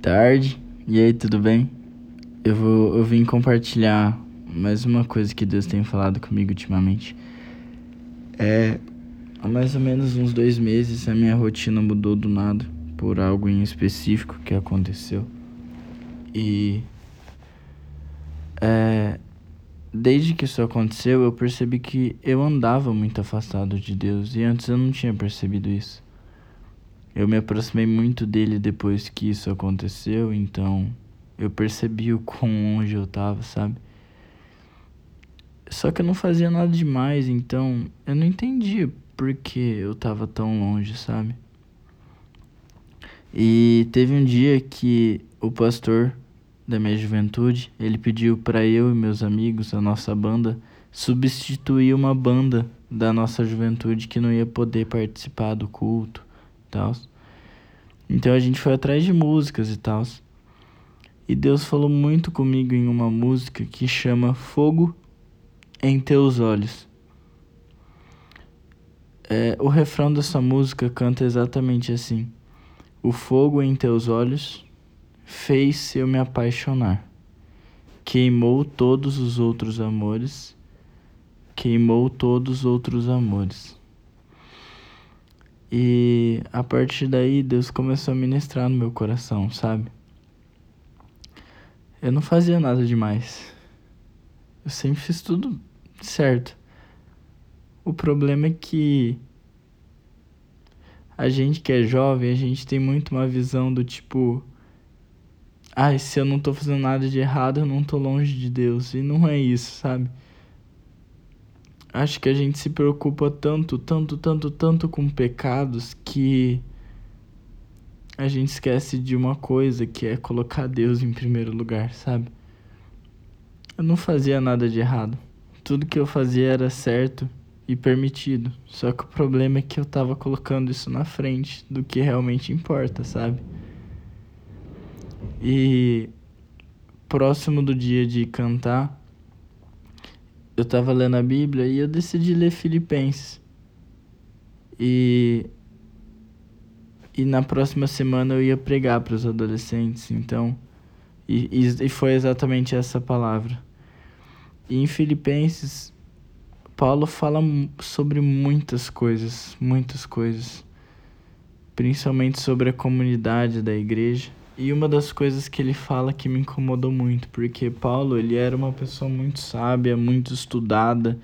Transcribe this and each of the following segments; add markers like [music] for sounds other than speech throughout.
tarde. E aí, tudo bem? Eu vou eu vim compartilhar mais uma coisa que Deus tem falado comigo ultimamente. É há mais ou menos uns dois meses a minha rotina mudou do nada por algo em específico que aconteceu. E é, desde que isso aconteceu, eu percebi que eu andava muito afastado de Deus e antes eu não tinha percebido isso. Eu me aproximei muito dele depois que isso aconteceu, então eu percebi o quão longe eu tava, sabe? Só que eu não fazia nada demais, então eu não entendia por que eu tava tão longe, sabe? E teve um dia que o pastor da minha juventude, ele pediu para eu e meus amigos, a nossa banda, substituir uma banda da nossa juventude que não ia poder participar do culto tal. Então a gente foi atrás de músicas e tal. E Deus falou muito comigo em uma música que chama Fogo em Teus Olhos. É, o refrão dessa música canta exatamente assim: O fogo em teus olhos fez eu me apaixonar, queimou todos os outros amores, queimou todos os outros amores. E a partir daí Deus começou a ministrar no meu coração, sabe? Eu não fazia nada demais. Eu sempre fiz tudo certo. O problema é que a gente que é jovem, a gente tem muito uma visão do tipo, ah, se eu não tô fazendo nada de errado, eu não tô longe de Deus. E não é isso, sabe? Acho que a gente se preocupa tanto, tanto, tanto, tanto com pecados que a gente esquece de uma coisa que é colocar Deus em primeiro lugar, sabe? Eu não fazia nada de errado. Tudo que eu fazia era certo e permitido. Só que o problema é que eu tava colocando isso na frente do que realmente importa, sabe? E próximo do dia de cantar, eu tava lendo a Bíblia e eu decidi ler Filipenses. E e na próxima semana eu ia pregar para os adolescentes, então e, e, e foi exatamente essa palavra. E em Filipenses Paulo fala sobre muitas coisas, muitas coisas, principalmente sobre a comunidade da igreja e uma das coisas que ele fala que me incomodou muito, porque Paulo, ele era uma pessoa muito sábia, muito estudada.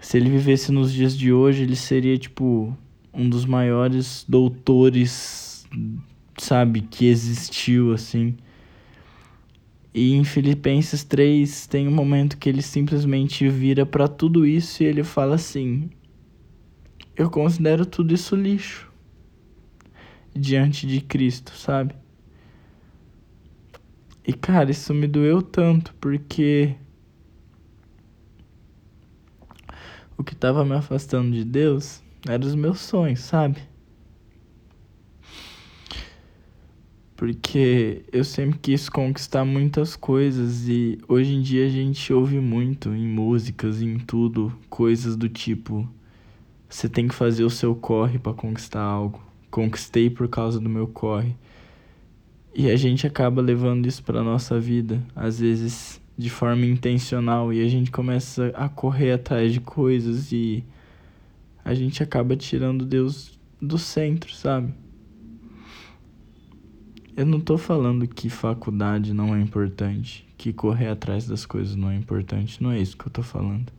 Se ele vivesse nos dias de hoje, ele seria tipo um dos maiores doutores, sabe, que existiu assim. E em Filipenses 3 tem um momento que ele simplesmente vira para tudo isso e ele fala assim: Eu considero tudo isso lixo diante de Cristo, sabe? E cara, isso me doeu tanto porque o que tava me afastando de Deus eram os meus sonhos, sabe? Porque eu sempre quis conquistar muitas coisas e hoje em dia a gente ouve muito em músicas, em tudo, coisas do tipo: você tem que fazer o seu corre para conquistar algo. Conquistei por causa do meu corre. E a gente acaba levando isso para nossa vida, às vezes de forma intencional, e a gente começa a correr atrás de coisas e a gente acaba tirando Deus do centro, sabe? Eu não tô falando que faculdade não é importante, que correr atrás das coisas não é importante, não é isso que eu tô falando.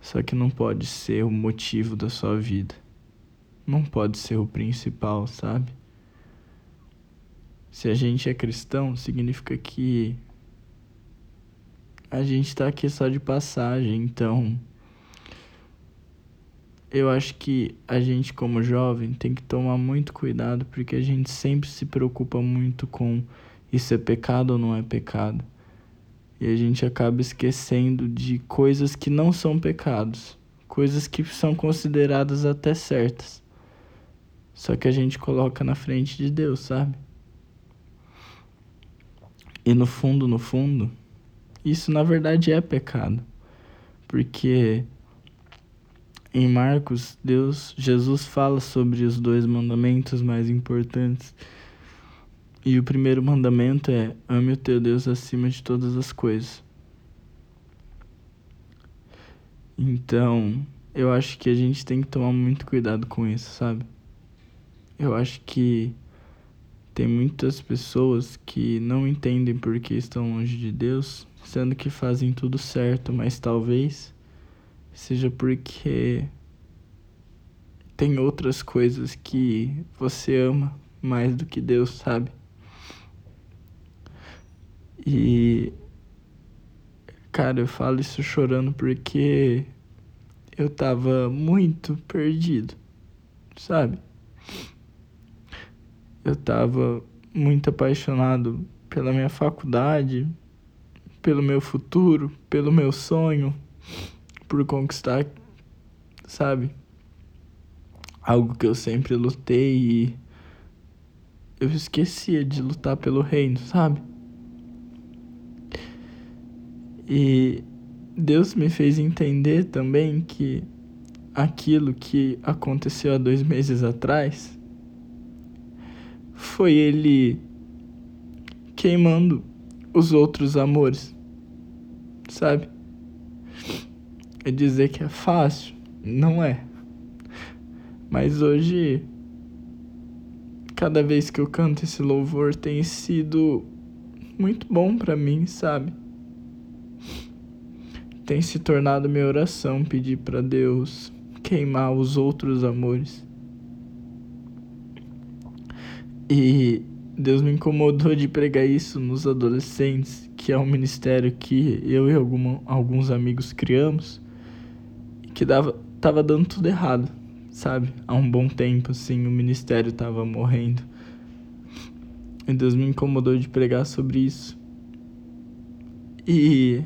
Só que não pode ser o motivo da sua vida. Não pode ser o principal, sabe? Se a gente é cristão, significa que a gente está aqui só de passagem, então eu acho que a gente como jovem tem que tomar muito cuidado porque a gente sempre se preocupa muito com isso é pecado ou não é pecado. E a gente acaba esquecendo de coisas que não são pecados, coisas que são consideradas até certas. Só que a gente coloca na frente de Deus, sabe? E no fundo, no fundo, isso na verdade é pecado. Porque em Marcos, Deus, Jesus fala sobre os dois mandamentos mais importantes. E o primeiro mandamento é: ame o teu Deus acima de todas as coisas. Então, eu acho que a gente tem que tomar muito cuidado com isso, sabe? Eu acho que tem muitas pessoas que não entendem porque estão longe de Deus, sendo que fazem tudo certo, mas talvez seja porque tem outras coisas que você ama mais do que Deus, sabe? E cara, eu falo isso chorando porque eu tava muito perdido, sabe? Eu tava muito apaixonado pela minha faculdade, pelo meu futuro, pelo meu sonho, por conquistar, sabe? Algo que eu sempre lutei e eu esquecia de lutar pelo reino, sabe? E Deus me fez entender também que aquilo que aconteceu há dois meses atrás foi ele queimando os outros amores, sabe? É dizer que é fácil, não é. Mas hoje, cada vez que eu canto esse louvor, tem sido muito bom para mim, sabe? Tem se tornado minha oração pedir para Deus queimar os outros amores. E Deus me incomodou de pregar isso nos adolescentes, que é um ministério que eu e alguns amigos criamos, que dava, tava dando tudo errado, sabe? Há um bom tempo, assim, o ministério tava morrendo. E Deus me incomodou de pregar sobre isso. E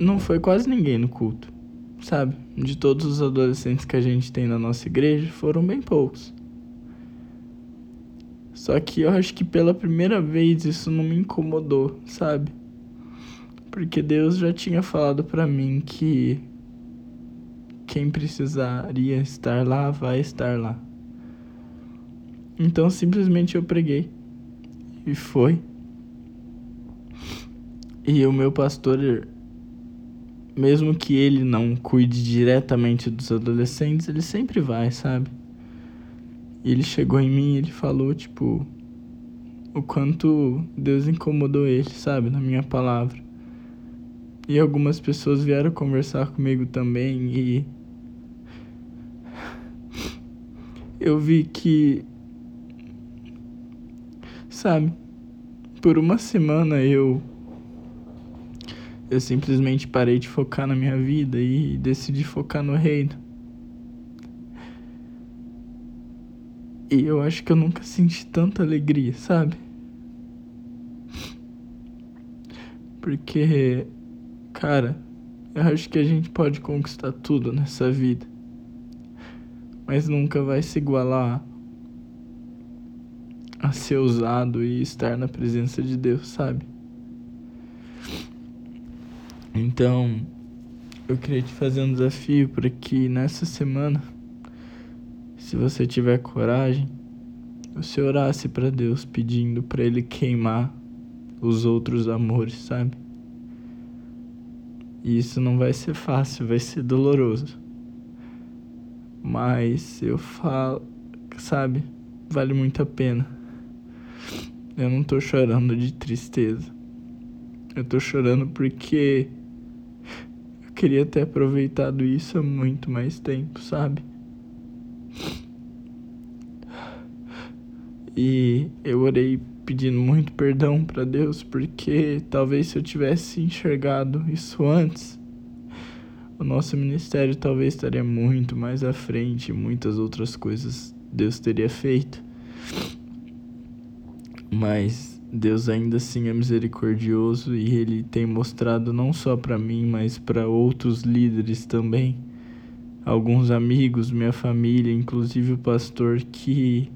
não foi quase ninguém no culto, sabe? De todos os adolescentes que a gente tem na nossa igreja, foram bem poucos. Só que eu acho que pela primeira vez isso não me incomodou, sabe? Porque Deus já tinha falado para mim que quem precisaria estar lá vai estar lá. Então simplesmente eu preguei. E foi. E o meu pastor, mesmo que ele não cuide diretamente dos adolescentes, ele sempre vai, sabe? E ele chegou em mim e ele falou, tipo, o quanto Deus incomodou ele, sabe, na minha palavra. E algumas pessoas vieram conversar comigo também e eu vi que sabe, por uma semana eu eu simplesmente parei de focar na minha vida e decidi focar no reino. E eu acho que eu nunca senti tanta alegria, sabe? Porque, cara, eu acho que a gente pode conquistar tudo nessa vida. Mas nunca vai se igualar a ser usado e estar na presença de Deus, sabe? Então, eu queria te fazer um desafio para que nessa semana se você tiver coragem, você orasse para Deus pedindo para Ele queimar os outros amores, sabe? E isso não vai ser fácil, vai ser doloroso. Mas eu falo, sabe? Vale muito a pena. Eu não tô chorando de tristeza. Eu tô chorando porque eu queria ter aproveitado isso há muito mais tempo, sabe? E eu orei pedindo muito perdão para Deus, porque talvez se eu tivesse enxergado isso antes, o nosso ministério talvez estaria muito mais à frente, muitas outras coisas Deus teria feito. Mas Deus ainda assim é misericordioso e ele tem mostrado não só para mim, mas para outros líderes também, alguns amigos, minha família, inclusive o pastor que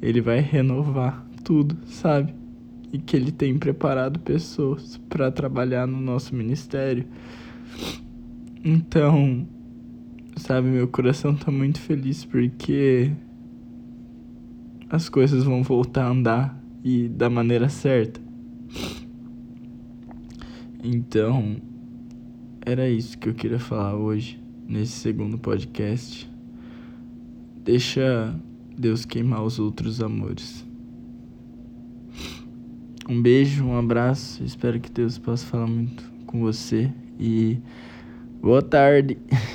ele vai renovar tudo, sabe? E que ele tem preparado pessoas para trabalhar no nosso ministério. Então, sabe, meu coração tá muito feliz porque as coisas vão voltar a andar e da maneira certa. Então, era isso que eu queria falar hoje, nesse segundo podcast. Deixa Deus queimar os outros amores. Um beijo, um abraço. Espero que Deus possa falar muito com você e boa tarde. [laughs]